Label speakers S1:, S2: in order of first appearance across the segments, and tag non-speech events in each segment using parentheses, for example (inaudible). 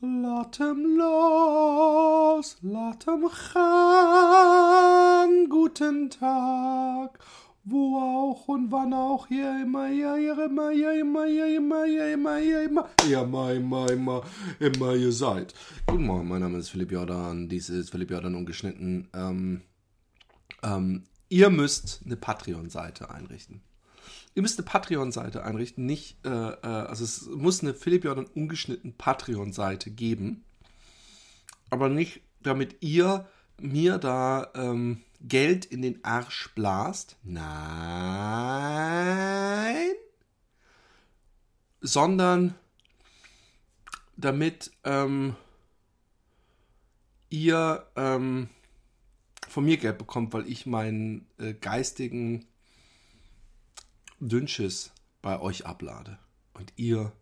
S1: Latem los, latem chan, guten Tag. Wo auch und wann auch, hier immer, ja, immer, ja, immer, ja, immer, ja, immer, ja, immer, ja, immer, immer, immer, immer ihr seid. Guten Morgen, mein Name ist Philipp Jordan, dies ist Philipp Jordan ungeschnitten. Ähm, ähm, ihr müsst eine Patreon-Seite einrichten. Ihr müsst eine Patreon-Seite einrichten, nicht, äh, äh, also es muss eine Philipp Jordan ungeschnitten Patreon-Seite geben, aber nicht, damit ihr mir da ähm, Geld in den Arsch blast. Nein. Sondern damit ähm, ihr ähm, von mir Geld bekommt, weil ich meinen äh, geistigen Dünnschiss bei euch ablade. Und ihr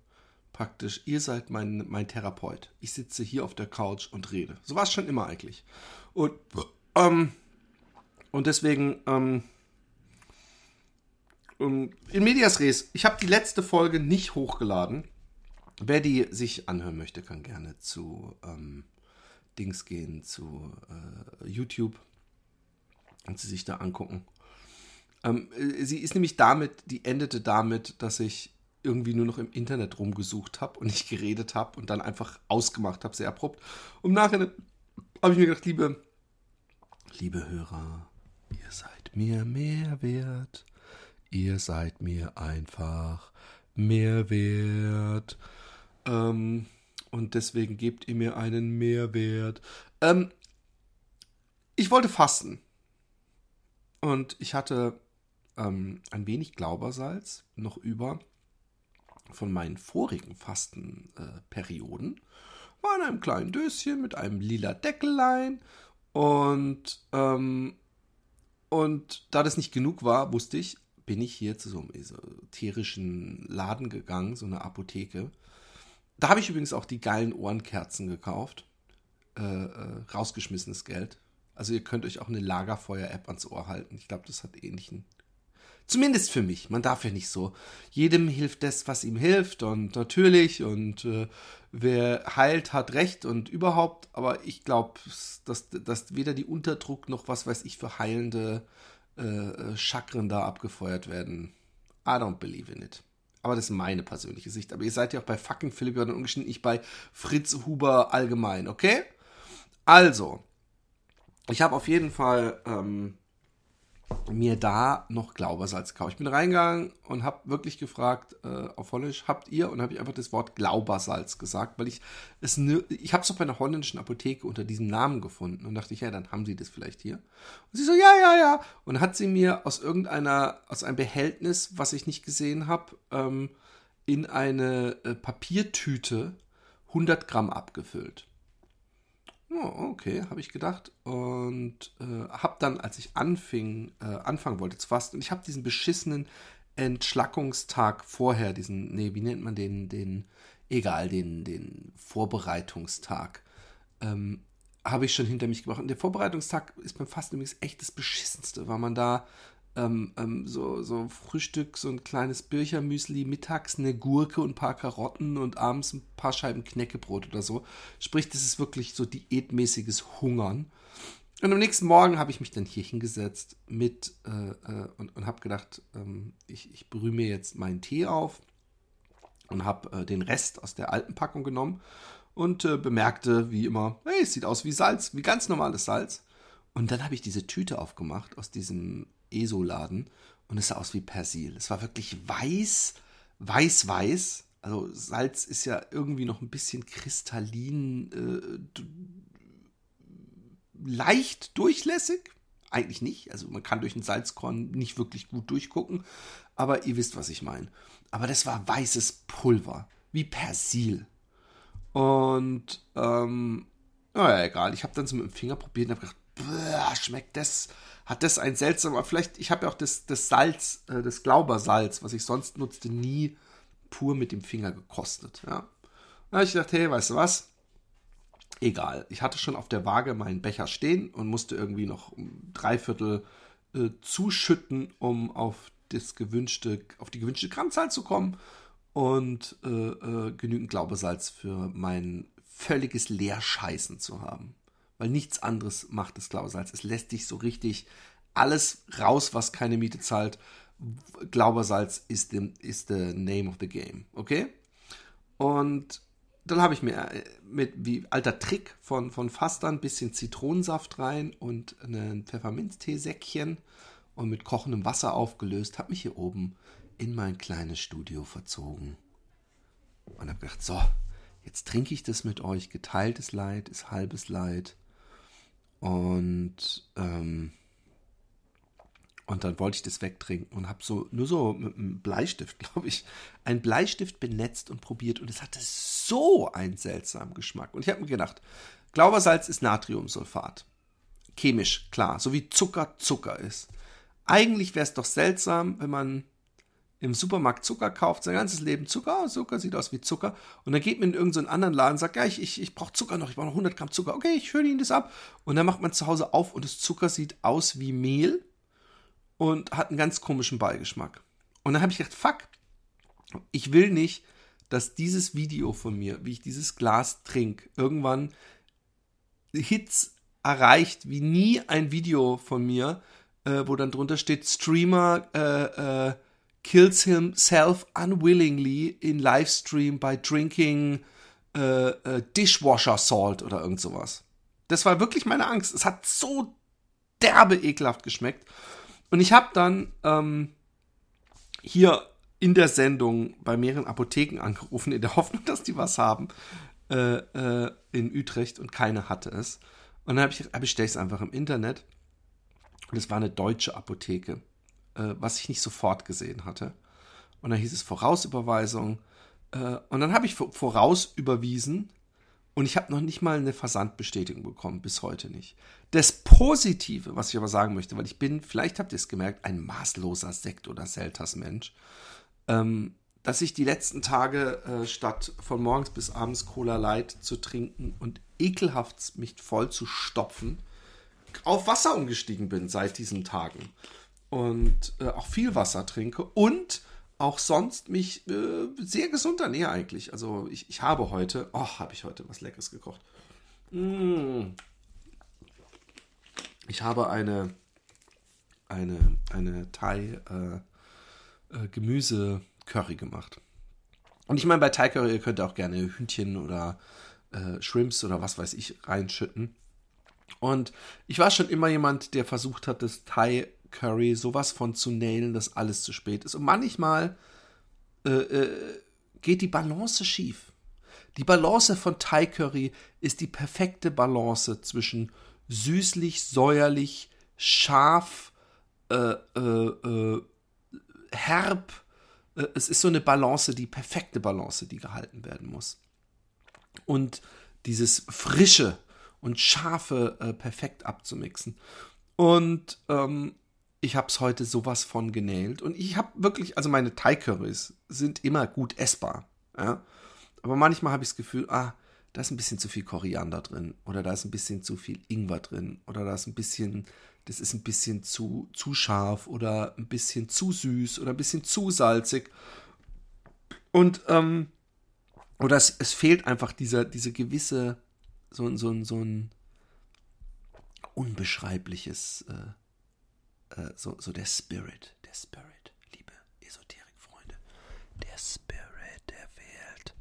S1: praktisch, ihr seid mein, mein Therapeut. Ich sitze hier auf der Couch und rede. So war es schon immer eigentlich. Und, ähm, und deswegen, ähm, ähm in Medias Res, ich habe die letzte Folge nicht hochgeladen. Wer die sich anhören möchte, kann gerne zu ähm, Dings gehen, zu äh, YouTube und sie sich da angucken. Ähm, äh, sie ist nämlich damit, die endete damit, dass ich irgendwie nur noch im Internet rumgesucht habe und nicht geredet habe und dann einfach ausgemacht habe, sehr abrupt. Und nachher habe ich mir gedacht, liebe, liebe Hörer, ihr seid mir mehr wert. Ihr seid mir einfach mehr wert. Ähm, und deswegen gebt ihr mir einen Mehrwert. Ähm, ich wollte fasten. Und ich hatte ähm, ein wenig Glaubersalz noch über von meinen vorigen Fastenperioden. Äh, war in einem kleinen Döschen mit einem lila Deckelein. Und, ähm, und da das nicht genug war, wusste ich, bin ich hier zu so einem esoterischen Laden gegangen, so eine Apotheke. Da habe ich übrigens auch die geilen Ohrenkerzen gekauft. Äh, äh, rausgeschmissenes Geld. Also ihr könnt euch auch eine Lagerfeuer-App ans Ohr halten. Ich glaube, das hat ähnlichen Zumindest für mich. Man darf ja nicht so. Jedem hilft das, was ihm hilft und natürlich und äh, wer heilt, hat recht und überhaupt. Aber ich glaube, dass, dass weder die Unterdruck noch was weiß ich für heilende äh, äh, Chakren da abgefeuert werden. I don't believe in it. Aber das ist meine persönliche Sicht. Aber ihr seid ja auch bei fucking Philipp Jordan ungeschnitten, nicht bei Fritz Huber allgemein, okay? Also, ich habe auf jeden Fall ähm, mir da noch Glaubersalz gekauft. Ich bin reingegangen und habe wirklich gefragt äh, auf Holländisch, habt ihr? Und habe ich einfach das Wort Glaubersalz gesagt, weil ich es ich habe es doch bei einer holländischen Apotheke unter diesem Namen gefunden und dachte ich, ja, dann haben sie das vielleicht hier. Und sie so, ja, ja, ja. Und hat sie mir aus irgendeiner, aus einem Behältnis, was ich nicht gesehen habe, ähm, in eine äh, Papiertüte 100 Gramm abgefüllt. Oh, okay, habe ich gedacht. Und äh, habe dann, als ich anfing, äh, anfangen wollte zu fasten, und ich habe diesen beschissenen Entschlackungstag vorher, diesen, nee, wie nennt man den, den, egal, den, den Vorbereitungstag, ähm, habe ich schon hinter mich gebracht. Und der Vorbereitungstag ist beim Fasten übrigens echt das Beschissenste, weil man da ähm, ähm, so, so Frühstück, so ein kleines Birchermüsli, mittags eine Gurke und ein paar Karotten und abends ein paar Scheiben Knäckebrot oder so. Sprich, das ist wirklich so diätmäßiges Hungern. Und am nächsten Morgen habe ich mich dann hier hingesetzt mit äh, äh, und, und habe gedacht, ähm, ich, ich brühe mir jetzt meinen Tee auf und habe äh, den Rest aus der alten Packung genommen und äh, bemerkte, wie immer, hey, es sieht aus wie Salz, wie ganz normales Salz. Und dann habe ich diese Tüte aufgemacht aus diesem ESO-Laden und es sah aus wie Persil. Es war wirklich weiß, weiß, weiß. Also Salz ist ja irgendwie noch ein bisschen kristallin, äh, leicht durchlässig. Eigentlich nicht. Also man kann durch ein Salzkorn nicht wirklich gut durchgucken. Aber ihr wisst, was ich meine. Aber das war weißes Pulver. Wie Persil. Und, ähm, naja, egal. Ich habe dann so mit dem Finger probiert und habe gedacht, schmeckt das hat das ein seltsamer, vielleicht, ich habe ja auch das, das Salz, äh, das Glaubersalz, was ich sonst nutzte, nie pur mit dem Finger gekostet. Ja. Da ich gedacht, hey, weißt du was? Egal. Ich hatte schon auf der Waage meinen Becher stehen und musste irgendwie noch drei Viertel äh, zuschütten, um auf das gewünschte, auf die gewünschte Grammzahl zu kommen und äh, äh, genügend Glaubersalz für meinen völliges Leerscheißen zu haben. Weil nichts anderes macht das Glaubersalz. Es lässt dich so richtig alles raus, was keine Miete zahlt. Glaubersalz ist the, ist the name of the game. Okay? Und dann habe ich mir äh, mit wie alter Trick von, von Faster ein bisschen Zitronensaft rein und ein Pfefferminzteesäckchen und mit kochendem Wasser aufgelöst, habe mich hier oben in mein kleines Studio verzogen und habe gedacht, so, jetzt trinke ich das mit euch. Geteiltes Leid ist halbes Leid. Und ähm, und dann wollte ich das wegtrinken und habe so nur so mit einem Bleistift, (laughs) glaube ich, einen Bleistift benetzt und probiert und es hatte so einen seltsamen Geschmack. Und ich habe mir gedacht, Glaubersalz ist Natriumsulfat. Chemisch, klar, so wie Zucker Zucker ist. Eigentlich wäre es doch seltsam, wenn man im Supermarkt Zucker kauft, sein ganzes Leben Zucker, oh, Zucker sieht aus wie Zucker. Und dann geht man in irgendeinen anderen Laden und sagt, ja, ich, ich, ich brauche Zucker noch, ich brauche noch 100 Gramm Zucker. Okay, ich höre Ihnen das ab. Und dann macht man zu Hause auf und das Zucker sieht aus wie Mehl und hat einen ganz komischen Beigeschmack. Und dann habe ich gedacht, fuck, ich will nicht, dass dieses Video von mir, wie ich dieses Glas trinke, irgendwann Hits erreicht, wie nie ein Video von mir, äh, wo dann drunter steht, Streamer äh, äh, kills himself unwillingly in Livestream by drinking äh, äh, Dishwasher Salt oder irgend sowas. Das war wirklich meine Angst. Es hat so derbe ekelhaft geschmeckt. Und ich habe dann ähm, hier in der Sendung bei mehreren Apotheken angerufen, in der Hoffnung, dass die was haben äh, äh, in Utrecht und keine hatte es. Und dann habe ich bestelle ich es einfach im Internet. Und es war eine deutsche Apotheke, äh, was ich nicht sofort gesehen hatte. Und dann hieß es Vorausüberweisung. Äh, und dann habe ich vorausüberwiesen und ich habe noch nicht mal eine Versandbestätigung bekommen, bis heute nicht. Das Positive, was ich aber sagen möchte, weil ich bin, vielleicht habt ihr es gemerkt, ein maßloser Sekt- oder Selters-Mensch, ähm, dass ich die letzten Tage äh, statt von morgens bis abends Cola Light zu trinken und ekelhaft mich voll zu stopfen, auf Wasser umgestiegen bin seit diesen Tagen. Und äh, auch viel Wasser trinke und auch sonst mich äh, sehr gesund ernähre eigentlich. Also ich, ich habe heute, oh, habe ich heute was Leckeres gekocht. Mmh. Ich habe eine, eine, eine Thai äh, äh, Gemüse Curry gemacht. Und ich meine, bei Thai Curry, ihr könnt auch gerne Hühnchen oder äh, Shrimps oder was weiß ich reinschütten. Und ich war schon immer jemand, der versucht hat, das Thai Curry sowas von zu nailen, dass alles zu spät ist. Und manchmal äh, äh, geht die Balance schief. Die Balance von Thai Curry ist die perfekte Balance zwischen süßlich, säuerlich, scharf, äh, äh, äh herb. Äh, es ist so eine Balance, die perfekte Balance, die gehalten werden muss. Und dieses frische und scharfe perfekt abzumixen. Und ähm, ich habe es heute sowas von genäht. Und ich habe wirklich, also meine Thai-Currys sind immer gut essbar. Ja? Aber manchmal habe ich das Gefühl, ah, da ist ein bisschen zu viel Koriander drin. Oder da ist ein bisschen zu viel Ingwer drin. Oder da ist ein bisschen, das ist ein bisschen zu, zu scharf. Oder ein bisschen zu süß. Oder ein bisschen zu salzig. Und, ähm, oder es, es fehlt einfach dieser, diese gewisse, so, so, so ein unbeschreibliches, äh, äh, so, so der Spirit, der Spirit, liebe Esoterik-Freunde, der Spirit der Welt.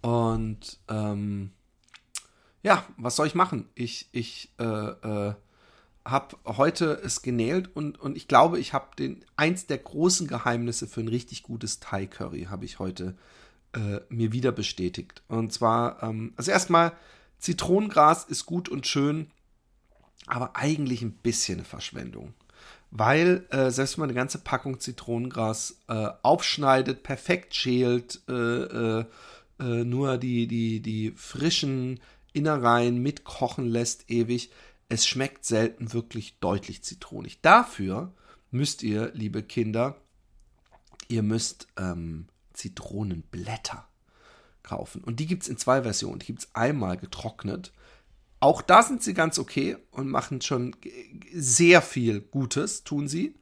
S1: Und ähm, ja, was soll ich machen? Ich, ich äh, äh, habe heute es genäht und, und ich glaube, ich habe den eins der großen Geheimnisse für ein richtig gutes Thai Curry habe ich heute äh, mir wieder bestätigt. Und zwar, ähm, also erstmal, Zitronengras ist gut und schön, aber eigentlich ein bisschen eine Verschwendung weil äh, selbst wenn man eine ganze Packung Zitronengras äh, aufschneidet, perfekt schält, äh, äh, äh, nur die, die, die frischen Innereien mitkochen lässt ewig, es schmeckt selten wirklich deutlich zitronig. Dafür müsst ihr, liebe Kinder, ihr müsst ähm, Zitronenblätter kaufen. Und die gibt es in zwei Versionen. Die gibt es einmal getrocknet auch da sind sie ganz okay und machen schon sehr viel Gutes, tun sie.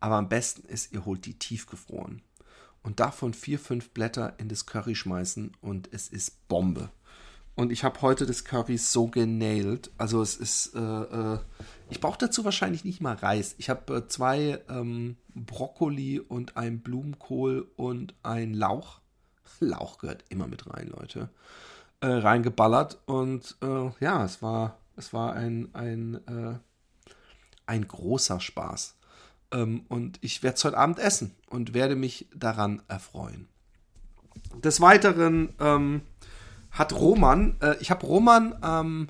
S1: Aber am besten ist, ihr holt die tiefgefroren. Und davon vier, fünf Blätter in das Curry schmeißen und es ist Bombe. Und ich habe heute das Curry so genailt. Also es ist, äh, äh, ich brauche dazu wahrscheinlich nicht mal Reis. Ich habe äh, zwei ähm, Brokkoli und ein Blumenkohl und ein Lauch. Lauch gehört immer mit rein, Leute. Äh, reingeballert und äh, ja, es war, es war ein, ein, äh, ein großer Spaß. Ähm, und ich werde es heute Abend essen und werde mich daran erfreuen. Des Weiteren ähm, hat Roman, äh, ich habe Roman am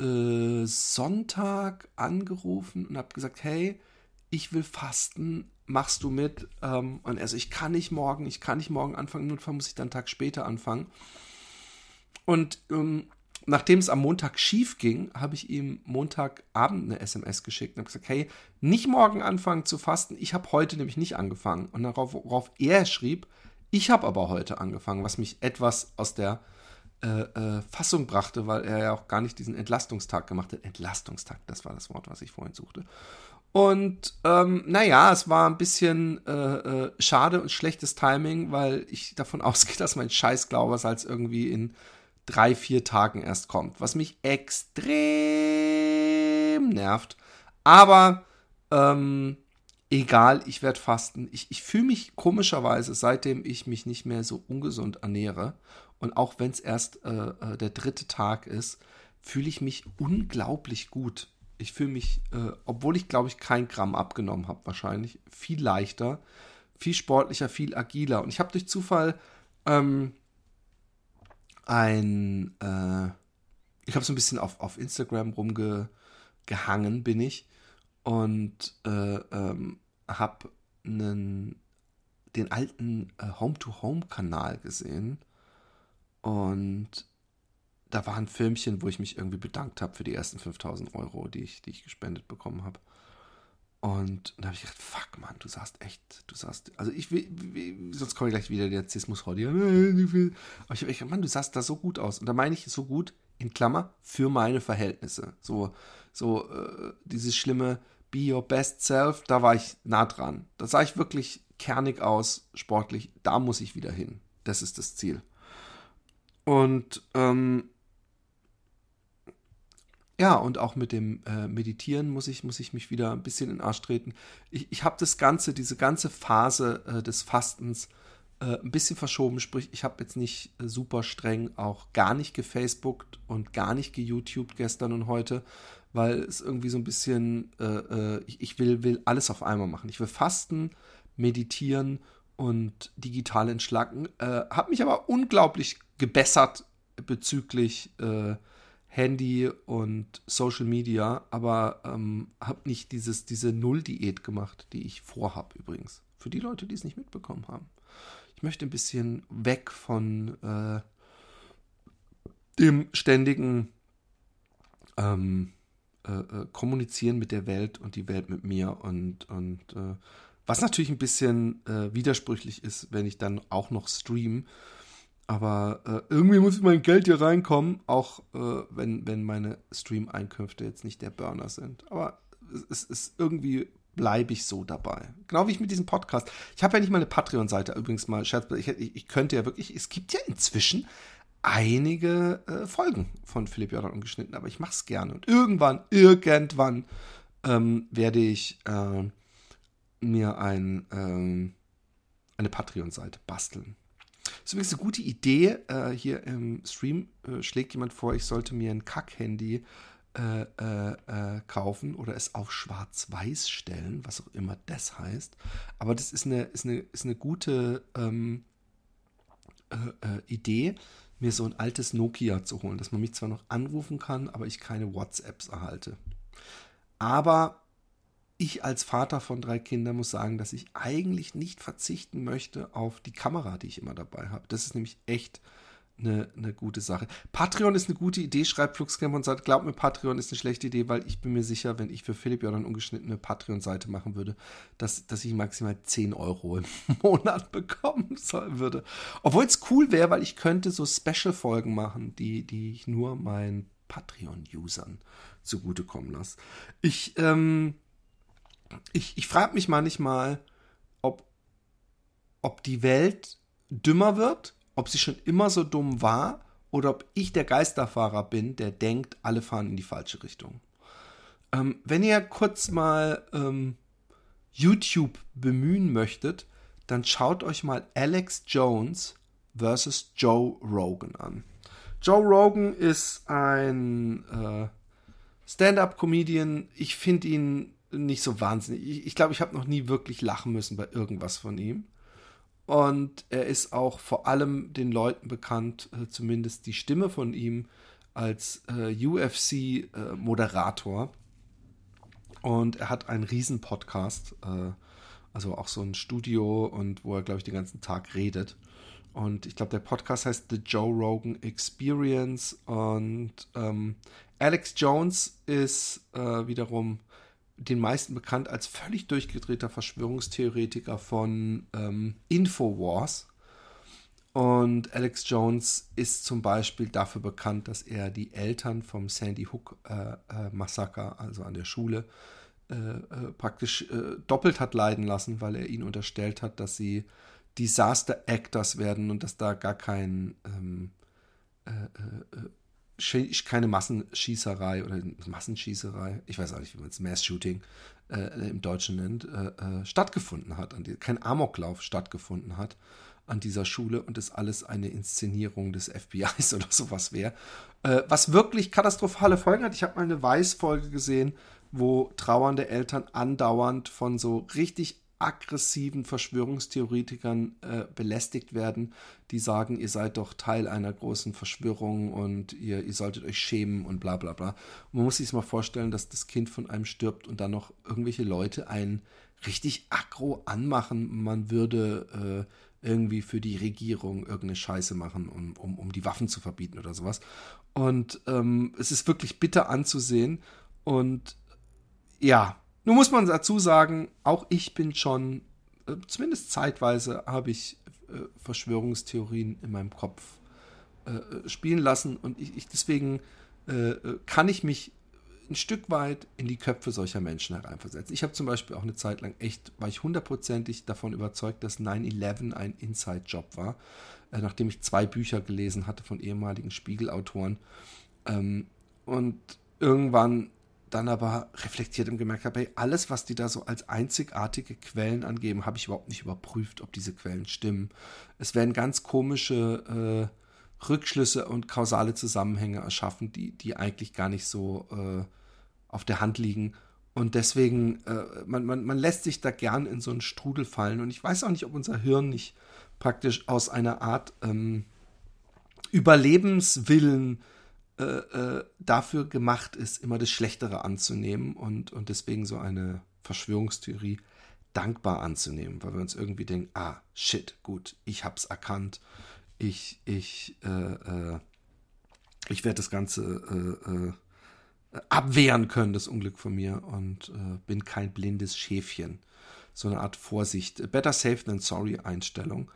S1: äh, Sonntag angerufen und habe gesagt, hey, ich will fasten, machst du mit? Ähm, und er so, ich kann nicht morgen, ich kann nicht morgen anfangen, Notfall muss ich dann einen Tag später anfangen. Und ähm, nachdem es am Montag schief ging, habe ich ihm Montagabend eine SMS geschickt und habe gesagt, hey, nicht morgen anfangen zu fasten, ich habe heute nämlich nicht angefangen. Und darauf, worauf er schrieb, ich habe aber heute angefangen, was mich etwas aus der äh, äh, Fassung brachte, weil er ja auch gar nicht diesen Entlastungstag gemacht hat. Entlastungstag, das war das Wort, was ich vorhin suchte. Und ähm, naja, es war ein bisschen äh, äh, schade und schlechtes Timing, weil ich davon (laughs) ausgehe, dass mein Scheißglaubersalz irgendwie in drei, vier Tagen erst kommt, was mich extrem nervt. Aber ähm, egal, ich werde fasten. Ich, ich fühle mich komischerweise, seitdem ich mich nicht mehr so ungesund ernähre und auch wenn es erst äh, äh, der dritte Tag ist, fühle ich mich unglaublich gut. Ich fühle mich, äh, obwohl ich glaube ich kein Gramm abgenommen habe, wahrscheinlich viel leichter, viel sportlicher, viel agiler. Und ich habe durch Zufall ähm, ein, äh, ich habe so ein bisschen auf, auf Instagram rumgehangen, bin ich, und äh, ähm, habe den alten äh, Home-to-Home-Kanal gesehen und da war ein Filmchen, wo ich mich irgendwie bedankt habe für die ersten 5000 Euro, die ich, die ich gespendet bekommen habe. Und da habe ich gedacht, fuck, Mann, du sahst echt, du sahst, also ich will, sonst komme ich gleich wieder der Zismus heute. Aber ich habe echt, Mann, du sahst da so gut aus. Und da meine ich so gut, in Klammer, für meine Verhältnisse. So, so, äh, dieses schlimme Be Your Best Self, da war ich nah dran. Da sah ich wirklich kernig aus, sportlich. Da muss ich wieder hin. Das ist das Ziel. Und ähm, ja, und auch mit dem äh, Meditieren muss ich, muss ich mich wieder ein bisschen in den Arsch treten. Ich, ich habe das Ganze, diese ganze Phase äh, des Fastens äh, ein bisschen verschoben. Sprich, ich habe jetzt nicht äh, super streng auch gar nicht gefacebookt und gar nicht geYouTubed gestern und heute, weil es irgendwie so ein bisschen, äh, äh, ich, ich, will, will alles auf einmal machen. Ich will fasten, meditieren und digital entschlacken. Äh, habe mich aber unglaublich gebessert bezüglich äh, Handy und Social Media, aber ähm, habe nicht dieses, diese Null-Diät gemacht, die ich vorhab übrigens. Für die Leute, die es nicht mitbekommen haben. Ich möchte ein bisschen weg von äh, dem ständigen ähm, äh, äh Kommunizieren mit der Welt und die Welt mit mir und, und äh, was natürlich ein bisschen äh, widersprüchlich ist, wenn ich dann auch noch stream. Aber äh, irgendwie muss mein Geld hier reinkommen, auch äh, wenn, wenn meine Stream-Einkünfte jetzt nicht der Burner sind. Aber es ist irgendwie bleibe ich so dabei. Genau wie ich mit diesem Podcast. Ich habe ja nicht mal eine Patreon-Seite übrigens mal. Scherz, ich, ich, könnte ja wirklich. Es gibt ja inzwischen einige äh, Folgen von Philipp Jordan ungeschnitten, aber ich mache es gerne. Und irgendwann, irgendwann ähm, werde ich äh, mir ein, ähm, eine Patreon-Seite basteln. Das ist übrigens eine gute Idee. Äh, hier im Stream äh, schlägt jemand vor, ich sollte mir ein Kack-Handy äh, äh, äh, kaufen oder es auf Schwarz-Weiß stellen, was auch immer das heißt. Aber das ist eine, ist eine, ist eine gute ähm, äh, Idee, mir so ein altes Nokia zu holen, dass man mich zwar noch anrufen kann, aber ich keine WhatsApps erhalte. Aber ich als Vater von drei Kindern muss sagen, dass ich eigentlich nicht verzichten möchte auf die Kamera, die ich immer dabei habe. Das ist nämlich echt eine, eine gute Sache. Patreon ist eine gute Idee, schreibt Fluxcamp und sagt, glaub mir, Patreon ist eine schlechte Idee, weil ich bin mir sicher, wenn ich für Philipp Jordan ungeschnittene Patreon-Seite machen würde, dass, dass ich maximal 10 Euro im (laughs) Monat bekommen soll würde. Obwohl es cool wäre, weil ich könnte so Special-Folgen machen, die, die ich nur meinen Patreon-Usern zugutekommen lasse. Ich, ähm, ich, ich frage mich manchmal, ob, ob die Welt dümmer wird, ob sie schon immer so dumm war oder ob ich der Geisterfahrer bin, der denkt, alle fahren in die falsche Richtung. Ähm, wenn ihr kurz mal ähm, YouTube bemühen möchtet, dann schaut euch mal Alex Jones versus Joe Rogan an. Joe Rogan ist ein äh, Stand-up-Comedian. Ich finde ihn nicht so wahnsinnig. Ich glaube, ich, glaub, ich habe noch nie wirklich lachen müssen bei irgendwas von ihm. Und er ist auch vor allem den Leuten bekannt, äh, zumindest die Stimme von ihm, als äh, UFC-Moderator. Äh, und er hat einen riesen Podcast, äh, also auch so ein Studio und wo er, glaube ich, den ganzen Tag redet. Und ich glaube, der Podcast heißt The Joe Rogan Experience. Und ähm, Alex Jones ist äh, wiederum den meisten bekannt als völlig durchgedrehter Verschwörungstheoretiker von ähm, Infowars. Und Alex Jones ist zum Beispiel dafür bekannt, dass er die Eltern vom Sandy Hook äh, äh, Massaker, also an der Schule, äh, äh praktisch äh, doppelt hat leiden lassen, weil er ihnen unterstellt hat, dass sie Disaster Actors werden und dass da gar kein ähm, keine Massenschießerei oder Massenschießerei, ich weiß auch nicht, wie man es Mass-Shooting äh, im Deutschen nennt, äh, äh, stattgefunden hat. Kein Amoklauf stattgefunden hat an dieser Schule und es alles eine Inszenierung des FBIs (laughs) oder sowas wäre. Äh, was wirklich katastrophale Folgen hat. Ich habe mal eine Weiß-Folge gesehen, wo trauernde Eltern andauernd von so richtig aggressiven Verschwörungstheoretikern äh, belästigt werden, die sagen, ihr seid doch Teil einer großen Verschwörung und ihr, ihr solltet euch schämen und bla bla bla. Und man muss sich mal vorstellen, dass das Kind von einem stirbt und dann noch irgendwelche Leute einen richtig aggro anmachen, man würde äh, irgendwie für die Regierung irgendeine Scheiße machen, um, um, um die Waffen zu verbieten oder sowas. Und ähm, es ist wirklich bitter anzusehen. Und ja, nun muss man dazu sagen, auch ich bin schon, äh, zumindest zeitweise, habe ich äh, Verschwörungstheorien in meinem Kopf äh, spielen lassen und ich, ich deswegen kann ich mich ein Stück weit in die Köpfe solcher Menschen hereinversetzen. Ich habe zum Beispiel auch eine Zeit lang echt, war ich hundertprozentig davon überzeugt, dass 9-11 ein Inside-Job war, nachdem ich zwei Bücher gelesen hatte von ehemaligen Spiegelautoren. Ähm, und irgendwann dann aber reflektiert und gemerkt habe, hey, alles, was die da so als einzigartige Quellen angeben, habe ich überhaupt nicht überprüft, ob diese Quellen stimmen. Es werden ganz komische äh, Rückschlüsse und kausale Zusammenhänge erschaffen, die, die eigentlich gar nicht so äh, auf der Hand liegen. Und deswegen, äh, man, man, man lässt sich da gern in so einen Strudel fallen. Und ich weiß auch nicht, ob unser Hirn nicht praktisch aus einer Art ähm, Überlebenswillen äh, äh, dafür gemacht ist, immer das Schlechtere anzunehmen und, und deswegen so eine Verschwörungstheorie dankbar anzunehmen, weil wir uns irgendwie denken, ah, shit, gut, ich hab's erkannt, ich, ich, äh, äh, ich werde das Ganze äh, abwehren können, das Unglück von mir und bin kein blindes Schäfchen. So eine Art Vorsicht, better safe than sorry Einstellung.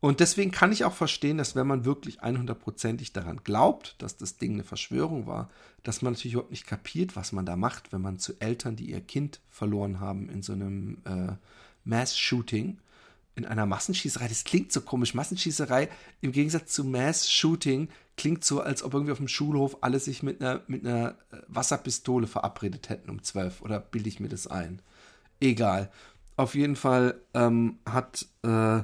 S1: Und deswegen kann ich auch verstehen, dass wenn man wirklich 100%ig daran glaubt, dass das Ding eine Verschwörung war, dass man natürlich überhaupt nicht kapiert, was man da macht, wenn man zu Eltern, die ihr Kind verloren haben in so einem äh, Mass-Shooting, in einer Massenschießerei, das klingt so komisch. Massenschießerei im Gegensatz zu Mass-Shooting klingt so, als ob irgendwie auf dem Schulhof alle sich mit einer, mit einer äh, Wasserpistole verabredet hätten um 12. Oder bilde ich mir das ein? Egal. Auf jeden Fall ähm, hat äh,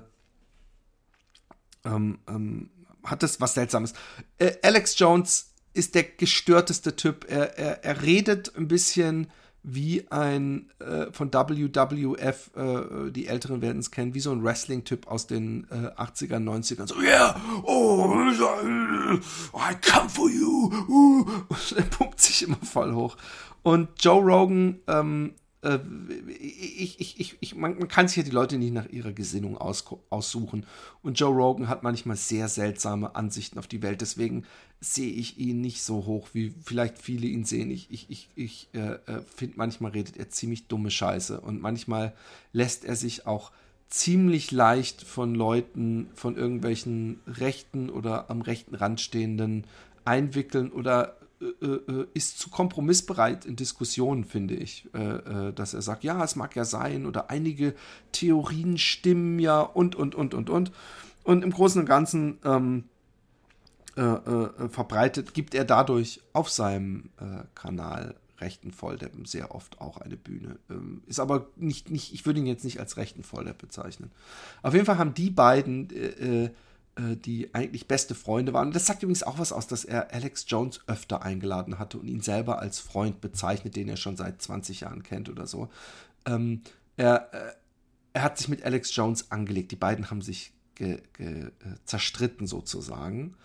S1: ähm, ähm, hat das was Seltsames. Äh, Alex Jones ist der gestörteste Typ. Er, er, er redet ein bisschen wie ein äh, von WWF, äh, die Älteren werden es kennen, wie so ein Wrestling-Typ aus den äh, 80ern, 90ern. So, yeah, oh, I come for you. Uh. (laughs) Und er pumpt sich immer voll hoch. Und Joe Rogan ähm, äh, ich, ich, ich, ich, man, man, kann sich ja die Leute nicht nach ihrer Gesinnung aus, aussuchen. Und Joe Rogan hat manchmal sehr seltsame Ansichten auf die Welt. Deswegen sehe ich ihn nicht so hoch, wie vielleicht viele ihn sehen. Ich, ich, ich, ich äh, äh finde, manchmal redet er ziemlich dumme Scheiße. Und manchmal lässt er sich auch ziemlich leicht von Leuten, von irgendwelchen rechten oder am rechten Rand stehenden einwickeln oder ist zu kompromissbereit in Diskussionen, finde ich. Äh, dass er sagt, ja, es mag ja sein oder einige Theorien stimmen ja und, und, und, und, und. Und im Großen und Ganzen ähm, äh, äh, verbreitet, gibt er dadurch auf seinem äh, Kanal rechten Volldeppen sehr oft auch eine Bühne. Ähm, ist aber nicht, nicht, ich würde ihn jetzt nicht als rechten Volldepp bezeichnen. Auf jeden Fall haben die beiden, äh, äh, die eigentlich beste Freunde waren, und das sagt übrigens auch was aus, dass er Alex Jones öfter eingeladen hatte und ihn selber als Freund bezeichnet, den er schon seit 20 Jahren kennt oder so. Ähm, er, äh, er hat sich mit Alex Jones angelegt. Die beiden haben sich ge, ge, äh, zerstritten sozusagen.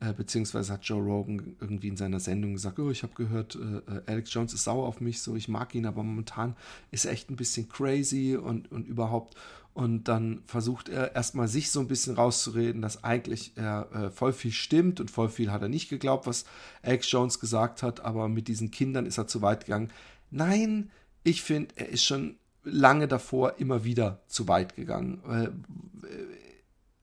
S1: Äh, beziehungsweise hat Joe Rogan irgendwie in seiner Sendung gesagt, oh, ich habe gehört, äh, äh, Alex Jones ist sauer auf mich, so ich mag ihn, aber momentan ist er echt ein bisschen crazy und, und überhaupt. Und dann versucht er erstmal sich so ein bisschen rauszureden, dass eigentlich er äh, voll viel stimmt und voll viel hat er nicht geglaubt, was Alex Jones gesagt hat, aber mit diesen Kindern ist er zu weit gegangen. Nein, ich finde, er ist schon lange davor immer wieder zu weit gegangen. Äh,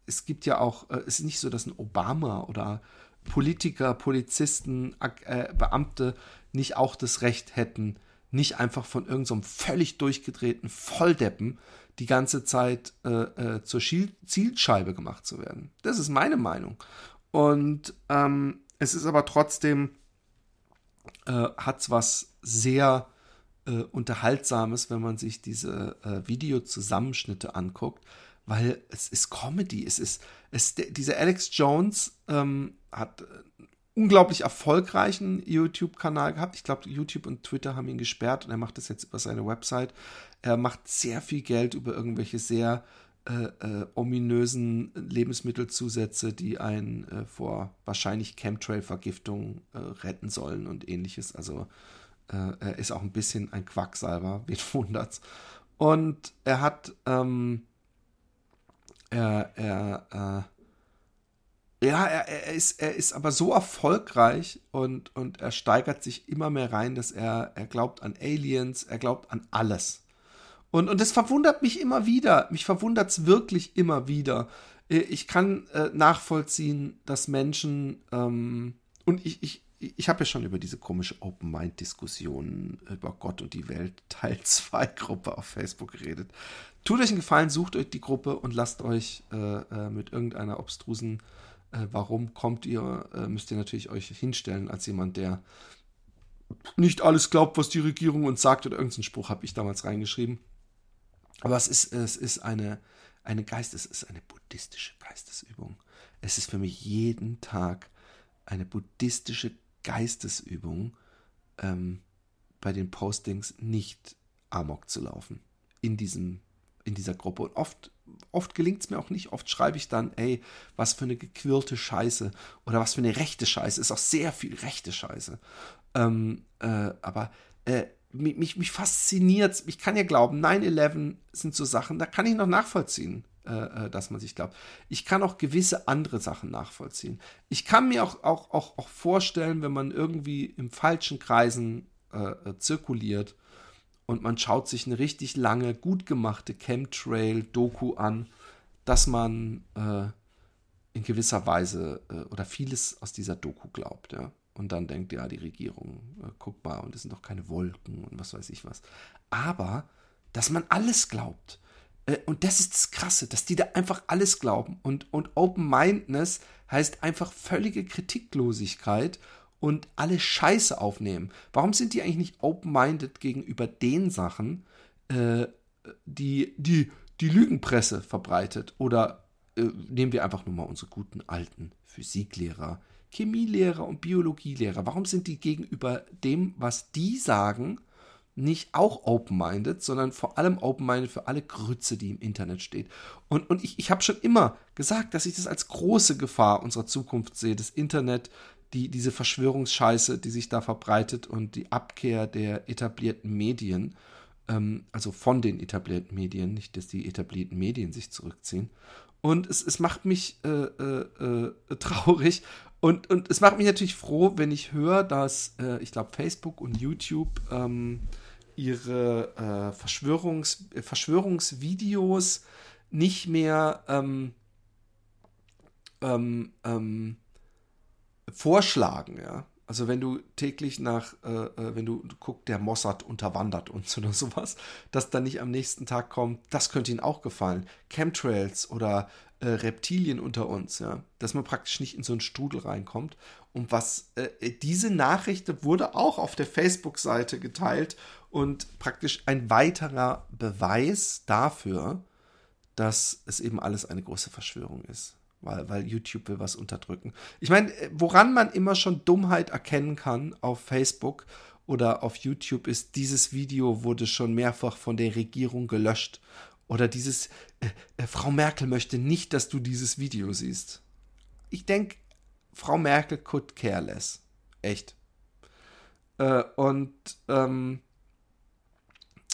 S1: es gibt ja auch, äh, es ist nicht so, dass ein Obama oder Politiker, Polizisten, äh, Beamte nicht auch das Recht hätten, nicht einfach von irgendeinem so völlig durchgedrehten Volldeppen die ganze Zeit äh, äh, zur Schiel Zielscheibe gemacht zu werden. Das ist meine Meinung. Und ähm, es ist aber trotzdem, äh, hat es was sehr äh, Unterhaltsames, wenn man sich diese äh, Videozusammenschnitte anguckt, weil es ist Comedy. Es ist, es, dieser Alex Jones ähm, hat unglaublich erfolgreichen YouTube-Kanal gehabt. Ich glaube, YouTube und Twitter haben ihn gesperrt und er macht das jetzt über seine Website. Er macht sehr viel Geld über irgendwelche sehr äh, äh, ominösen Lebensmittelzusätze, die einen äh, vor wahrscheinlich Chemtrail-Vergiftung äh, retten sollen und ähnliches. Also äh, er ist auch ein bisschen ein Quacksalber, (laughs) wen wundert's. Und er hat ähm, er, er, äh, ja, er, er, ist, er ist aber so erfolgreich und, und er steigert sich immer mehr rein, dass er, er glaubt an Aliens, er glaubt an alles. Und, und das verwundert mich immer wieder. Mich verwundert es wirklich immer wieder. Äh, ich kann äh, nachvollziehen, dass Menschen, ähm, und ich, ich, ich habe ja schon über diese komische Open-Mind-Diskussion über Gott und die Welt (laughs) Teil 2 Gruppe auf Facebook geredet. Tut euch einen Gefallen, sucht euch die Gruppe und lasst euch äh, äh, mit irgendeiner obstrusen äh, Warum kommt ihr, äh, müsst ihr natürlich euch hinstellen als jemand, der nicht alles glaubt, was die Regierung uns sagt oder irgendeinen Spruch habe ich damals reingeschrieben. Aber es ist, es ist eine, eine Geistes, es ist eine buddhistische Geistesübung. Es ist für mich jeden Tag eine buddhistische Geistesübung, ähm, bei den Postings nicht amok zu laufen. In diesem in dieser Gruppe. Und oft, oft gelingt es mir auch nicht. Oft schreibe ich dann, ey, was für eine gequirlte Scheiße oder was für eine rechte Scheiße. Ist auch sehr viel rechte Scheiße. Ähm, äh, aber äh, mich, mich fasziniert Ich kann ja glauben, 9-11 sind so Sachen, da kann ich noch nachvollziehen, äh, äh, dass man sich glaubt. Ich kann auch gewisse andere Sachen nachvollziehen. Ich kann mir auch, auch, auch, auch vorstellen, wenn man irgendwie im falschen Kreisen äh, äh zirkuliert, und man schaut sich eine richtig lange, gut gemachte Chemtrail-Doku an, dass man äh, in gewisser Weise äh, oder vieles aus dieser Doku glaubt, ja. Und dann denkt, ja, die Regierung, äh, guck mal, und es sind doch keine Wolken und was weiß ich was. Aber, dass man alles glaubt. Äh, und das ist das Krasse, dass die da einfach alles glauben. Und, und Open-Mindedness heißt einfach völlige Kritiklosigkeit und alle Scheiße aufnehmen. Warum sind die eigentlich nicht open-minded gegenüber den Sachen, äh, die, die die Lügenpresse verbreitet? Oder äh, nehmen wir einfach nur mal unsere guten alten Physiklehrer, Chemielehrer und Biologielehrer. Warum sind die gegenüber dem, was die sagen, nicht auch open-minded, sondern vor allem open-minded für alle Grütze, die im Internet steht. Und, und ich, ich habe schon immer gesagt, dass ich das als große Gefahr unserer Zukunft sehe, das Internet die, diese Verschwörungsscheiße, die sich da verbreitet und die Abkehr der etablierten Medien, ähm, also von den etablierten Medien, nicht, dass die etablierten Medien sich zurückziehen. Und es, es macht mich äh, äh, äh, (laughs) traurig und, und es macht mich natürlich froh, wenn ich höre, dass, äh, ich glaube, Facebook und YouTube ähm, ihre äh, Verschwörungs Verschwörungsvideos nicht mehr ähm, ähm, ähm vorschlagen, ja. Also wenn du täglich nach, äh, äh wenn du, guckst, der Mossad unterwandert uns (laughs) oder sowas, dass dann nicht am nächsten Tag kommt, das könnte ihnen auch gefallen. Chemtrails oder äh, Reptilien unter uns, ja, dass man praktisch nicht in so einen Strudel reinkommt. Und was äh, diese Nachricht wurde auch auf der Facebook-Seite geteilt und praktisch ein weiterer Beweis dafür, dass es eben alles eine große Verschwörung ist weil, weil YouTube will was unterdrücken. Ich meine, woran man immer schon Dummheit erkennen kann auf Facebook oder auf YouTube ist, dieses Video wurde schon mehrfach von der Regierung gelöscht. Oder dieses, äh, äh, Frau Merkel möchte nicht, dass du dieses Video siehst. Ich denke, Frau Merkel could care less. Echt. Äh, und ähm,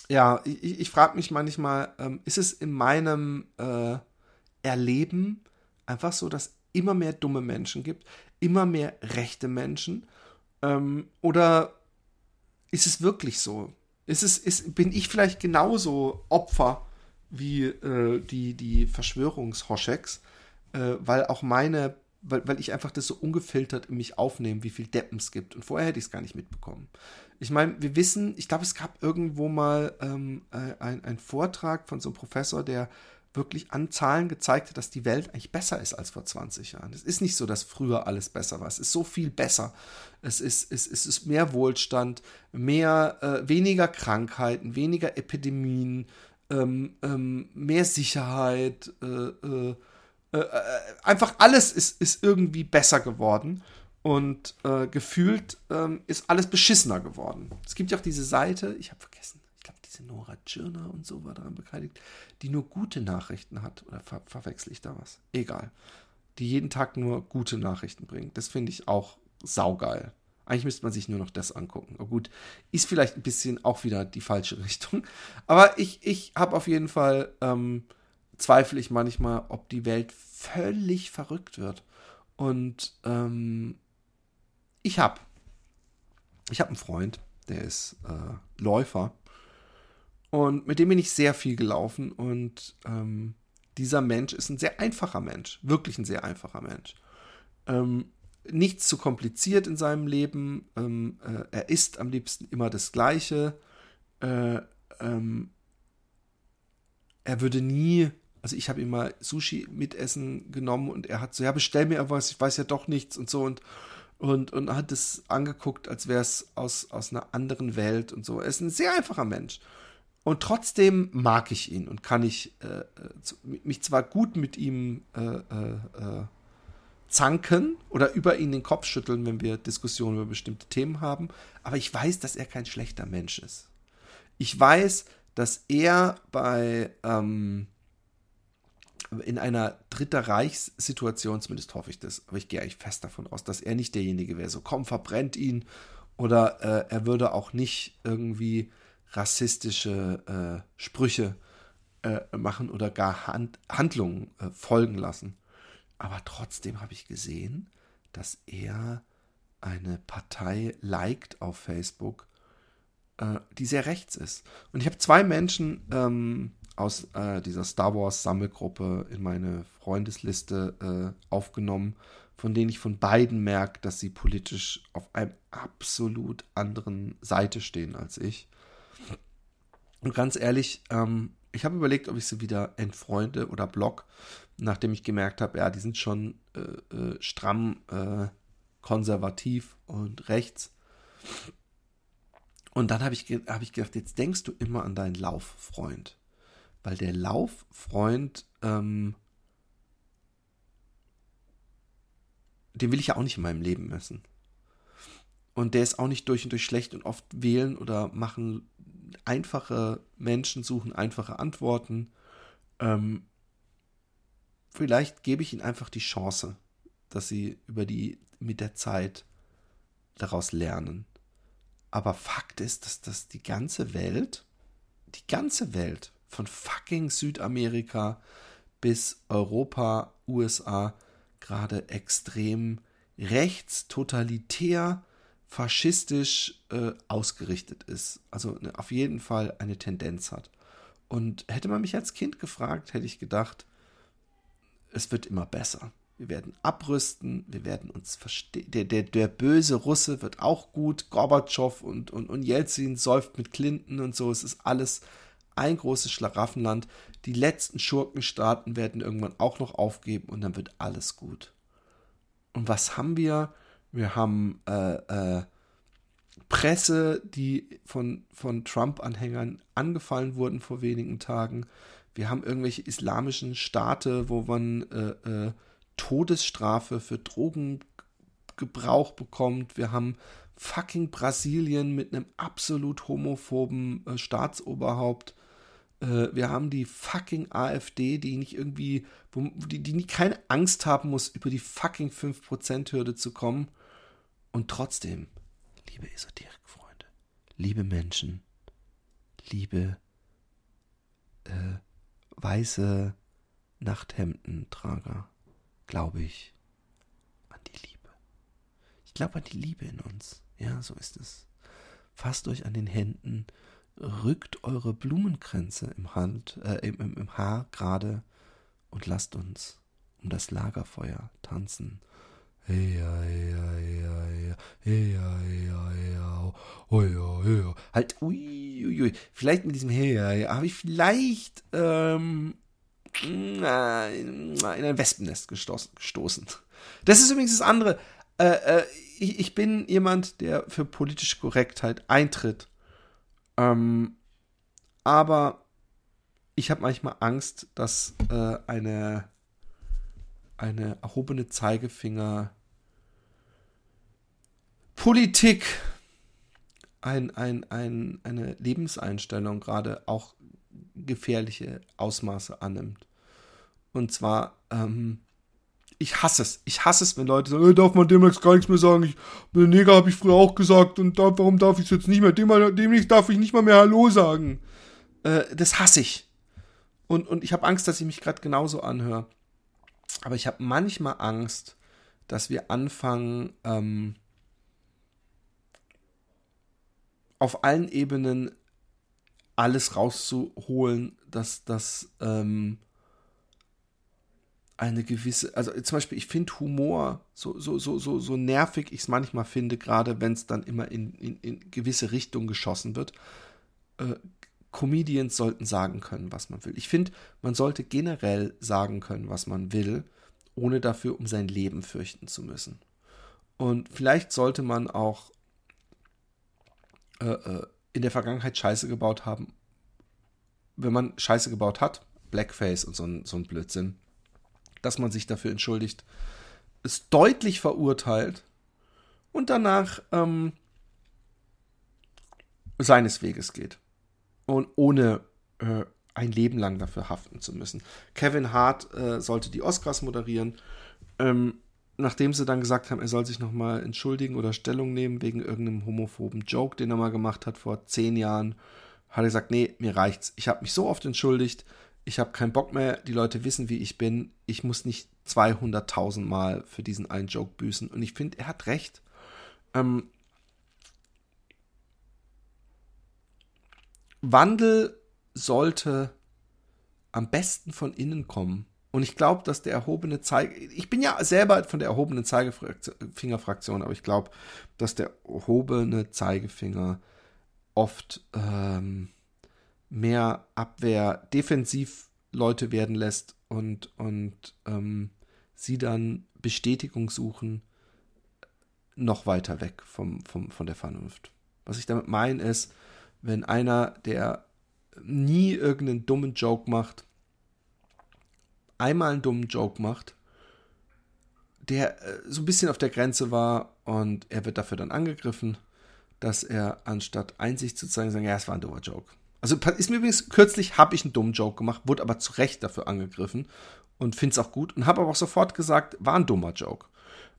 S1: ja, ich, ich frage mich manchmal, ähm, ist es in meinem äh, Erleben einfach so, dass immer mehr dumme Menschen gibt, immer mehr rechte Menschen? Ähm, oder ist es wirklich so? Ist es, ist, bin ich vielleicht genauso Opfer wie äh, die, die Verschwörungshoscheks, äh, weil auch meine, weil, weil ich einfach das so ungefiltert in mich aufnehme, wie viel Deppen es gibt. Und vorher hätte ich es gar nicht mitbekommen. Ich meine, wir wissen, ich glaube, es gab irgendwo mal ähm, äh, ein, ein Vortrag von so einem Professor, der wirklich an Zahlen gezeigt hat, dass die Welt eigentlich besser ist als vor 20 Jahren. Es ist nicht so, dass früher alles besser war. Es ist so viel besser. Es ist, es, es ist mehr Wohlstand, mehr, äh, weniger Krankheiten, weniger Epidemien, ähm, ähm, mehr Sicherheit. Äh, äh, äh, äh einfach alles ist, ist irgendwie besser geworden. Und äh, gefühlt ähm, ist alles beschissener geworden. Es gibt ja auch diese Seite, ich habe vergessen, diese Nora Tschirner und so war daran beteiligt, die nur gute Nachrichten hat. Oder ver verwechsel ich da was? Egal. Die jeden Tag nur gute Nachrichten bringt. Das finde ich auch saugeil. Eigentlich müsste man sich nur noch das angucken. Aber gut, ist vielleicht ein bisschen auch wieder die falsche (laughs) Richtung. Aber ich, ich habe auf jeden Fall, ähm, zweifle ich manchmal, ob die Welt völlig verrückt wird. Und ähm, ich habe, ich habe einen Freund, der ist äh, Läufer und mit dem bin ich sehr viel gelaufen. Und ähm, dieser Mensch ist ein sehr einfacher Mensch. Wirklich ein sehr einfacher Mensch. Ähm, nichts zu kompliziert in seinem Leben. Ähm, äh, er isst am liebsten immer das Gleiche. Äh, ähm, er würde nie, also ich habe ihm mal Sushi mitessen genommen und er hat so, ja, bestell mir was, ich weiß ja doch nichts und so und und, und hat es angeguckt, als wäre es aus, aus einer anderen Welt und so. Er ist ein sehr einfacher Mensch. Und trotzdem mag ich ihn und kann ich äh, äh mich zwar gut mit ihm äh, äh, äh, zanken oder über ihn den Kopf schütteln, wenn wir Diskussionen über bestimmte Themen haben, aber ich weiß, dass er kein schlechter Mensch ist. Ich weiß, dass er bei ähm, in einer Dritter Reichssituation, zumindest hoffe ich das, aber ich gehe eigentlich fest davon aus, dass er nicht derjenige wäre, so komm, verbrennt ihn oder äh, er würde auch nicht irgendwie rassistische äh, Sprüche äh, machen oder gar Hand Handlungen äh, folgen lassen. Aber trotzdem habe ich gesehen, dass er eine Partei liked auf Facebook, äh, die sehr rechts ist. Und ich habe zwei Menschen ähm, aus äh, dieser Star Wars Sammelgruppe in meine Freundesliste äh, aufgenommen, von denen ich von beiden merke, dass sie politisch auf einem absolut anderen Seite stehen als ich. Und ganz ehrlich, ähm, ich habe überlegt, ob ich sie wieder entfreunde oder block, nachdem ich gemerkt habe, ja, die sind schon äh, äh, stramm äh, konservativ und rechts. Und dann habe ich, hab ich gedacht, jetzt denkst du immer an deinen Lauffreund. Weil der Lauffreund, ähm, den will ich ja auch nicht in meinem Leben messen. Und der ist auch nicht durch und durch schlecht und oft wählen oder machen einfache Menschen suchen einfache Antworten. Ähm, vielleicht gebe ich ihnen einfach die Chance, dass sie über die mit der Zeit daraus lernen. Aber Fakt ist, dass das die ganze Welt, die ganze Welt von fucking Südamerika bis Europa, USA gerade extrem rechts, totalitär, faschistisch äh, ausgerichtet ist. Also ne, auf jeden Fall eine Tendenz hat. Und hätte man mich als Kind gefragt, hätte ich gedacht, es wird immer besser. wir werden abrüsten, wir werden uns verstehen. Der, der, der böse Russe wird auch gut, Gorbatschow und, und, und Jelzin säuft mit Clinton und so. Es ist alles ein großes Schlaraffenland. Die letzten Schurkenstaaten werden irgendwann auch noch aufgeben und dann wird alles gut. Und was haben wir? Wir haben äh, äh, Presse, die von, von Trump-Anhängern angefallen wurden vor wenigen Tagen. Wir haben irgendwelche islamischen Staate, wo man äh, äh Todesstrafe für Drogengebrauch bekommt. Wir haben fucking Brasilien mit einem absolut homophoben äh, Staatsoberhaupt. Äh, wir haben die fucking AfD, die nicht irgendwie, die, die nie keine Angst haben muss, über die fucking 5%-Hürde zu kommen. Und trotzdem, liebe Esoterik-Freunde, liebe Menschen, liebe weiße Nachthemdentrager, glaube ich an die Liebe. Ich glaube an die Liebe in uns. Ja, so ist es. Fasst euch an den Händen, rückt eure Blumenkränze im, Hand, äh, im, im, im Haar gerade und lasst uns um das Lagerfeuer tanzen. Hey, hey, hey, hey, hey, hey, hey, oh, ja, ja. Halt, ui, ui, ui. Vielleicht mit diesem Hey, hey, habe ich vielleicht ähm, in ein Wespennest gestoßen. Das ist übrigens das andere. Äh, äh, ich, ich, bin jemand, der für politische Korrektheit eintritt. Ähm, aber ich habe manchmal Angst, dass äh, eine, eine erhobene Zeigefinger Politik ein, ein, ein, eine Lebenseinstellung gerade auch gefährliche Ausmaße annimmt. Und zwar, ähm, ich hasse es. Ich hasse es, wenn Leute sagen, hey, darf man demnächst gar nichts mehr sagen. Ich, Neger habe ich früher auch gesagt und da, warum darf ich es jetzt nicht mehr? Dem, demnächst darf ich nicht mal mehr Hallo sagen. Äh, das hasse ich. Und, und ich habe Angst, dass ich mich gerade genauso anhöre. Aber ich habe manchmal Angst, dass wir anfangen, ähm, auf allen Ebenen alles rauszuholen, dass das ähm, eine gewisse, also zum Beispiel, ich finde Humor so, so, so, so, so nervig ich es manchmal finde, gerade wenn es dann immer in, in, in gewisse Richtungen geschossen wird. Äh, Comedians sollten sagen können, was man will. Ich finde, man sollte generell sagen können, was man will, ohne dafür um sein Leben fürchten zu müssen. Und vielleicht sollte man auch äh, äh in der Vergangenheit Scheiße gebaut haben. Wenn man Scheiße gebaut hat, Blackface und so ein, so ein Blödsinn, dass man sich dafür entschuldigt, es deutlich verurteilt und danach ähm, seines Weges geht. Und ohne äh, ein Leben lang dafür haften zu müssen. Kevin Hart äh, sollte die Oscars moderieren. Ähm, nachdem sie dann gesagt haben, er soll sich nochmal entschuldigen oder Stellung nehmen wegen irgendeinem homophoben Joke, den er mal gemacht hat vor zehn Jahren, hat er gesagt, nee, mir reicht's. Ich habe mich so oft entschuldigt, ich habe keinen Bock mehr, die Leute wissen, wie ich bin, ich muss nicht 200.000 Mal für diesen einen Joke büßen. Und ich finde, er hat recht. Ähm, Wandel sollte am besten von innen kommen. Und ich glaube, dass der erhobene Zeige, ich bin ja selber von der erhobenen Zeigefingerfraktion, aber ich glaube, dass der erhobene Zeigefinger oft ähm, mehr Abwehr, defensiv Leute werden lässt und, und ähm, sie dann Bestätigung suchen, noch weiter weg vom, vom, von der Vernunft. Was ich damit meine ist, wenn einer, der nie irgendeinen dummen Joke macht, einmal einen dummen Joke macht, der äh, so ein bisschen auf der Grenze war und er wird dafür dann angegriffen, dass er anstatt Einsicht zu zeigen, sagen, ja, es war ein dummer Joke. Also ist mir übrigens kürzlich, habe ich einen dummen Joke gemacht, wurde aber zu Recht dafür angegriffen und finde es auch gut und habe aber auch sofort gesagt, war ein dummer Joke.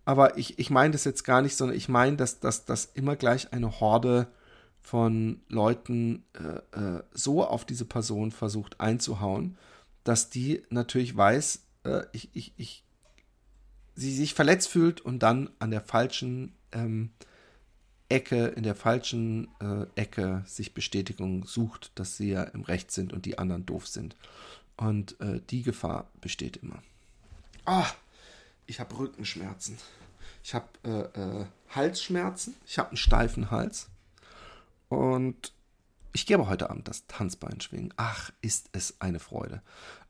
S1: Aber ich, ich meine das jetzt gar nicht, sondern ich meine, dass, dass immer gleich eine Horde von Leuten äh, äh, so auf diese Person versucht einzuhauen, dass die natürlich weiß, äh, ich, ich, ich, sie sich verletzt fühlt und dann an der falschen ähm, Ecke, in der falschen äh, Ecke sich Bestätigung sucht, dass sie ja im Recht sind und die anderen doof sind. Und äh, die Gefahr besteht immer. Ah, ich habe Rückenschmerzen. Ich habe äh, äh, Halsschmerzen. Ich habe einen steifen Hals. Und ich gehe aber heute Abend das Tanzbein schwingen. Ach, ist es eine Freude.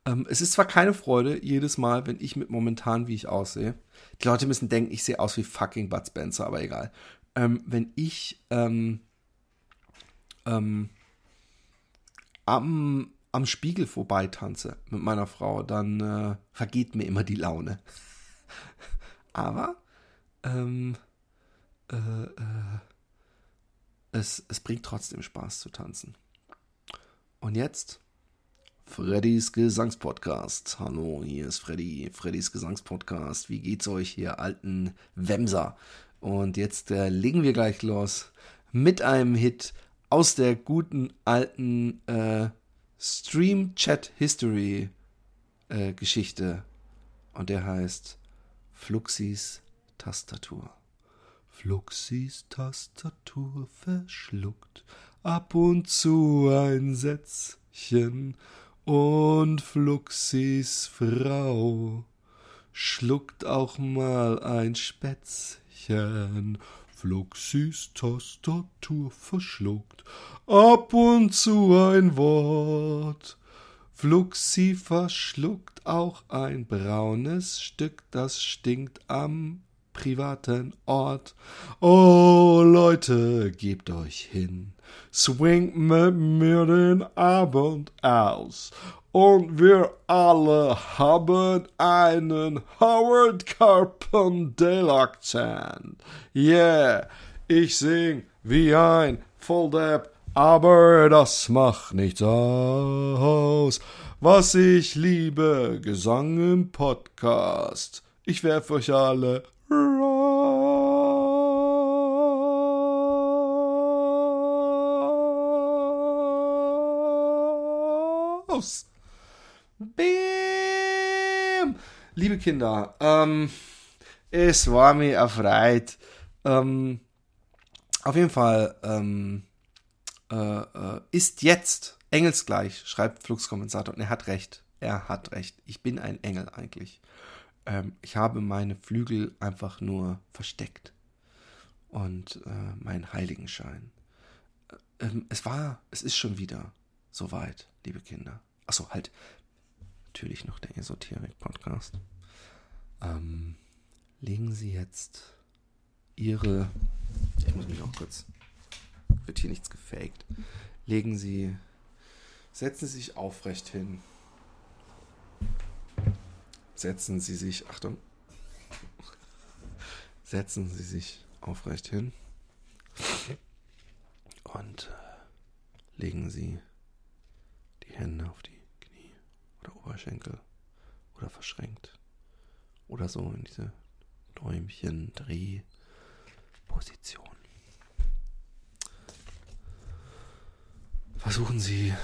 S1: Ähm, es ist zwar keine Freude jedes Mal, wenn ich mit momentan, wie ich aussehe. Die Leute müssen denken, ich sehe aus wie fucking Bud Spencer, aber egal. Ähm, wenn ich ähm, ähm am, am Spiegel vorbeitanze mit meiner Frau, dann äh, vergeht mir immer die Laune. (laughs) aber ähm, äh, äh, es, es bringt trotzdem Spaß zu tanzen. Und jetzt Freddys Gesangspodcast. Hallo, hier ist Freddy, Freddys Gesangspodcast. Wie geht's euch hier, alten Wemser? Und jetzt äh, legen wir gleich los mit einem Hit aus der guten alten äh, Stream Chat History äh, Geschichte. Und der heißt Fluxis Tastatur. Fluxis Tastatur verschluckt ab und zu ein Sätzchen und Fluxis Frau schluckt auch mal ein Spätzchen. Fluxis Tastatur verschluckt ab und zu ein Wort. Fluxi verschluckt auch ein braunes Stück, das stinkt am privaten Ort. Oh Leute, gebt euch hin, swingt mit mir den Abend aus. Und wir alle haben einen Howard Carpendale Akzent. Yeah, ich sing wie ein Volldepp, aber das macht nichts aus. Was ich liebe, Gesang im Podcast. Ich werf euch alle raus. Bam! Liebe Kinder, ähm, es war mir erfreut. Ähm, auf jeden Fall ähm, äh, äh, ist jetzt engelsgleich, schreibt Fluxkompensator. Und er hat recht. Er hat recht. Ich bin ein Engel eigentlich ähm, ich habe meine Flügel einfach nur versteckt und äh, meinen Heiligenschein. Äh, ähm, es war, es ist schon wieder soweit, liebe Kinder. Achso, halt, natürlich noch der Esoterik-Podcast. Ähm, legen Sie jetzt Ihre, ich muss mich auch kurz, wird hier nichts gefaked. Legen Sie, setzen Sie sich aufrecht hin Setzen Sie sich, Achtung, setzen Sie sich aufrecht hin und äh, legen Sie die Hände auf die Knie oder Oberschenkel oder verschränkt oder so in diese Däumchen, Drehposition. Versuchen Sie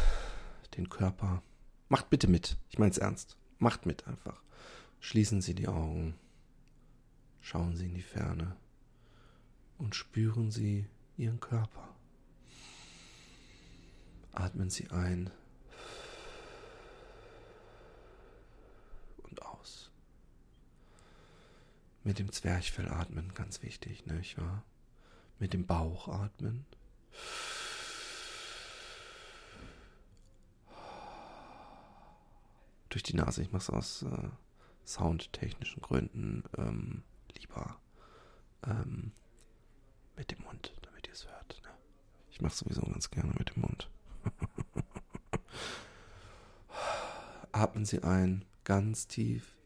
S1: den Körper. Macht bitte mit. Ich meine es ernst. Macht mit einfach. Schließen Sie die Augen, schauen Sie in die Ferne und spüren Sie Ihren Körper. Atmen Sie ein und aus. Mit dem Zwerchfell atmen, ganz wichtig, nicht wahr? Mit dem Bauch atmen. Durch die Nase, ich mache es aus äh, soundtechnischen Gründen ähm, lieber ähm, mit dem Mund, damit ihr es hört. Ne? Ich mache sowieso ganz gerne mit dem Mund. (laughs) Atmen Sie ein, ganz tief.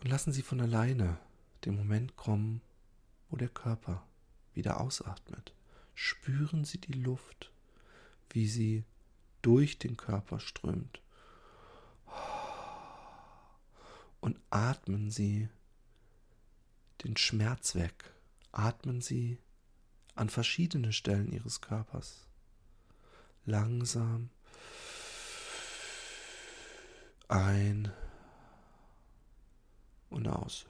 S1: Und lassen Sie von alleine den Moment kommen, wo der Körper wieder ausatmet. Spüren Sie die Luft, wie sie durch den Körper strömt und atmen Sie den Schmerz weg. Atmen Sie an verschiedene Stellen Ihres Körpers. Langsam ein und aus.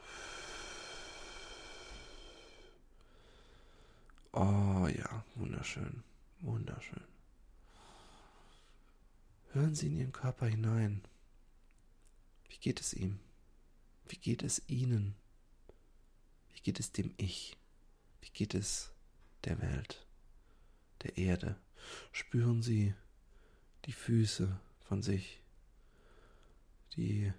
S1: Oh ja, wunderschön, wunderschön. Hören Sie in Ihren Körper hinein. Wie geht es ihm? Wie geht es Ihnen? Wie geht es dem Ich? Wie geht es der Welt, der Erde? Spüren Sie die Füße von sich, die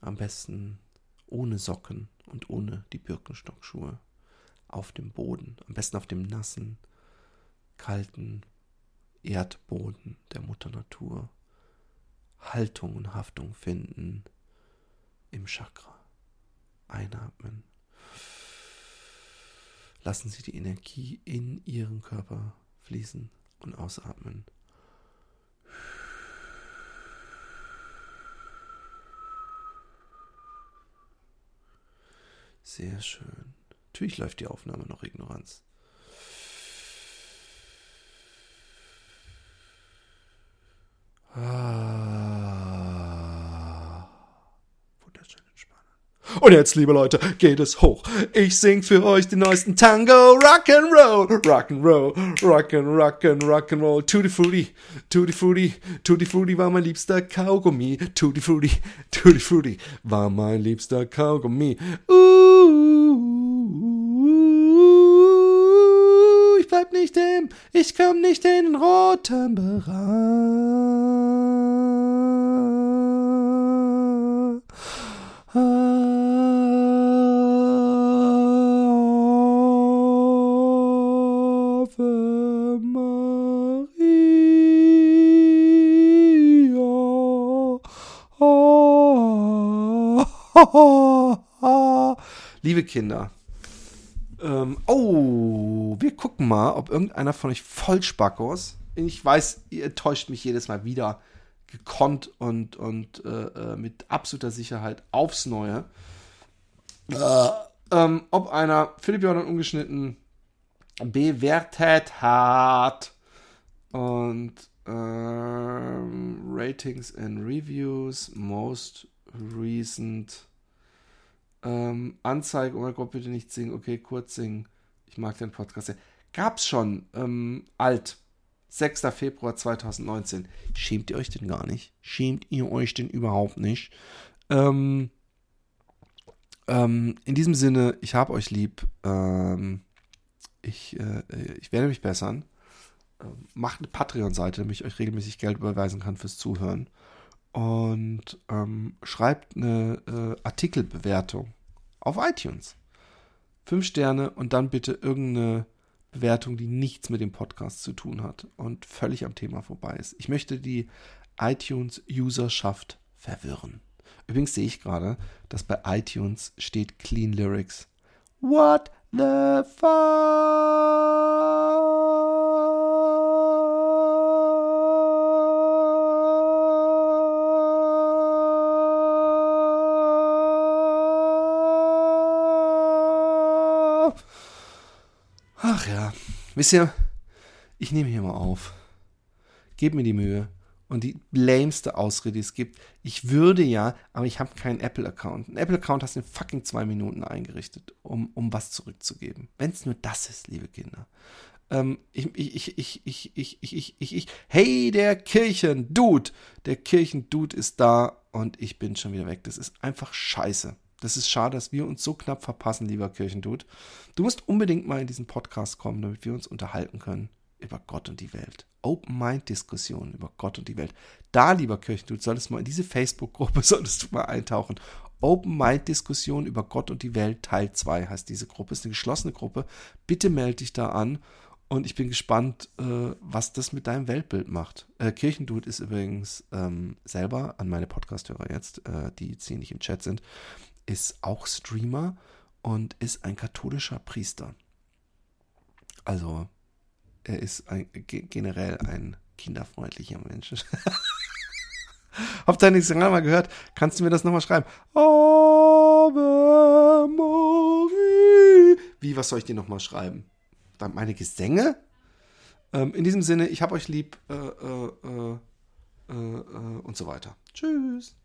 S1: am besten ohne Socken und ohne die Birkenstockschuhe auf dem Boden, am besten auf dem nassen, kalten Erdboden der Mutter Natur Haltung und Haftung finden im Chakra. Einatmen. Lassen Sie die Energie in Ihren Körper fließen und ausatmen. Sehr schön. Natürlich läuft die Aufnahme noch Ignoranz. Ah. Wunderschön entspannend. Und jetzt, liebe Leute, geht es hoch. Ich sing für euch den neuesten Tango Rock'n'Roll. Rock'n'Roll, Rock'n, Rock'n, Rock'n'Roll. Tutti Frutti, Tutti Frutti, Tutti Frutti war mein liebster Kaugummi. Tutti Frutti, Tutti Frutti war mein liebster Kaugummi. Uh, ich bleib nicht im, ich komm nicht in den roten Bereich. Ave (laughs) Liebe Kinder, ähm, oh, wir gucken mal, ob irgendeiner von euch Vollspackos, ich weiß, ihr täuscht mich jedes Mal wieder, gekonnt und, und äh, äh, mit absoluter Sicherheit aufs Neue, äh, ähm, ob einer Philipp Jordan ungeschnitten bewertet hat. Und ähm, Ratings and Reviews, most recent ähm, Anzeige, oh mein Gott, bitte nicht singen, okay, kurz singen, ich mag den Podcast sehr. Gab's schon, ähm, alt, 6. Februar 2019. Schämt ihr euch denn gar nicht? Schämt ihr euch denn überhaupt nicht? Ähm, ähm, in diesem Sinne, ich habe euch lieb. Ähm, ich, äh, ich werde mich bessern. Ähm, macht eine Patreon-Seite, damit ich euch regelmäßig Geld überweisen kann fürs Zuhören. Und ähm, schreibt eine äh, Artikelbewertung auf iTunes. Fünf Sterne und dann bitte irgendeine Bewertung, die nichts mit dem Podcast zu tun hat und völlig am Thema vorbei ist. Ich möchte die iTunes-Userschaft verwirren. Übrigens sehe ich gerade, dass bei iTunes steht Clean Lyrics. What the fuck? Ach ja, wisst ihr, ich nehme hier mal auf. Gebt mir die Mühe. Und die lameste Ausrede, die es gibt, ich würde ja, aber ich habe keinen Apple-Account. Ein Apple-Account hast du in fucking zwei Minuten eingerichtet, um, um was zurückzugeben. Wenn es nur das ist, liebe Kinder. Ähm, ich, ich, ich, ich, ich, ich, ich, ich, ich, hey, der Kirchendude, der Kirchendude ist da und ich bin schon wieder weg. Das ist einfach scheiße. Das ist schade, dass wir uns so knapp verpassen, lieber Kirchendude. Du musst unbedingt mal in diesen Podcast kommen, damit wir uns unterhalten können über Gott und die Welt. Open-Mind-Diskussionen über Gott und die Welt. Da, lieber Kirchendude, solltest du mal in diese Facebook-Gruppe, (laughs) solltest du mal eintauchen. Open-Mind-Diskussion über Gott und die Welt, Teil 2 heißt diese Gruppe. Ist eine geschlossene Gruppe. Bitte melde dich da an. Und ich bin gespannt, äh, was das mit deinem Weltbild macht. Äh, Kirchendude ist übrigens ähm, selber an meine Podcast-Hörer jetzt, äh, die jetzt hier nicht im Chat sind, ist auch Streamer und ist ein katholischer Priester. Also, er ist ein, generell ein kinderfreundlicher Mensch. (laughs) Habt ihr nichts mal gehört? Kannst du mir das nochmal schreiben? Ave Marie. Wie, was soll ich dir nochmal schreiben? Dann meine Gesänge? Ähm, in diesem Sinne, ich hab euch lieb äh, äh, äh, äh und so weiter. Tschüss.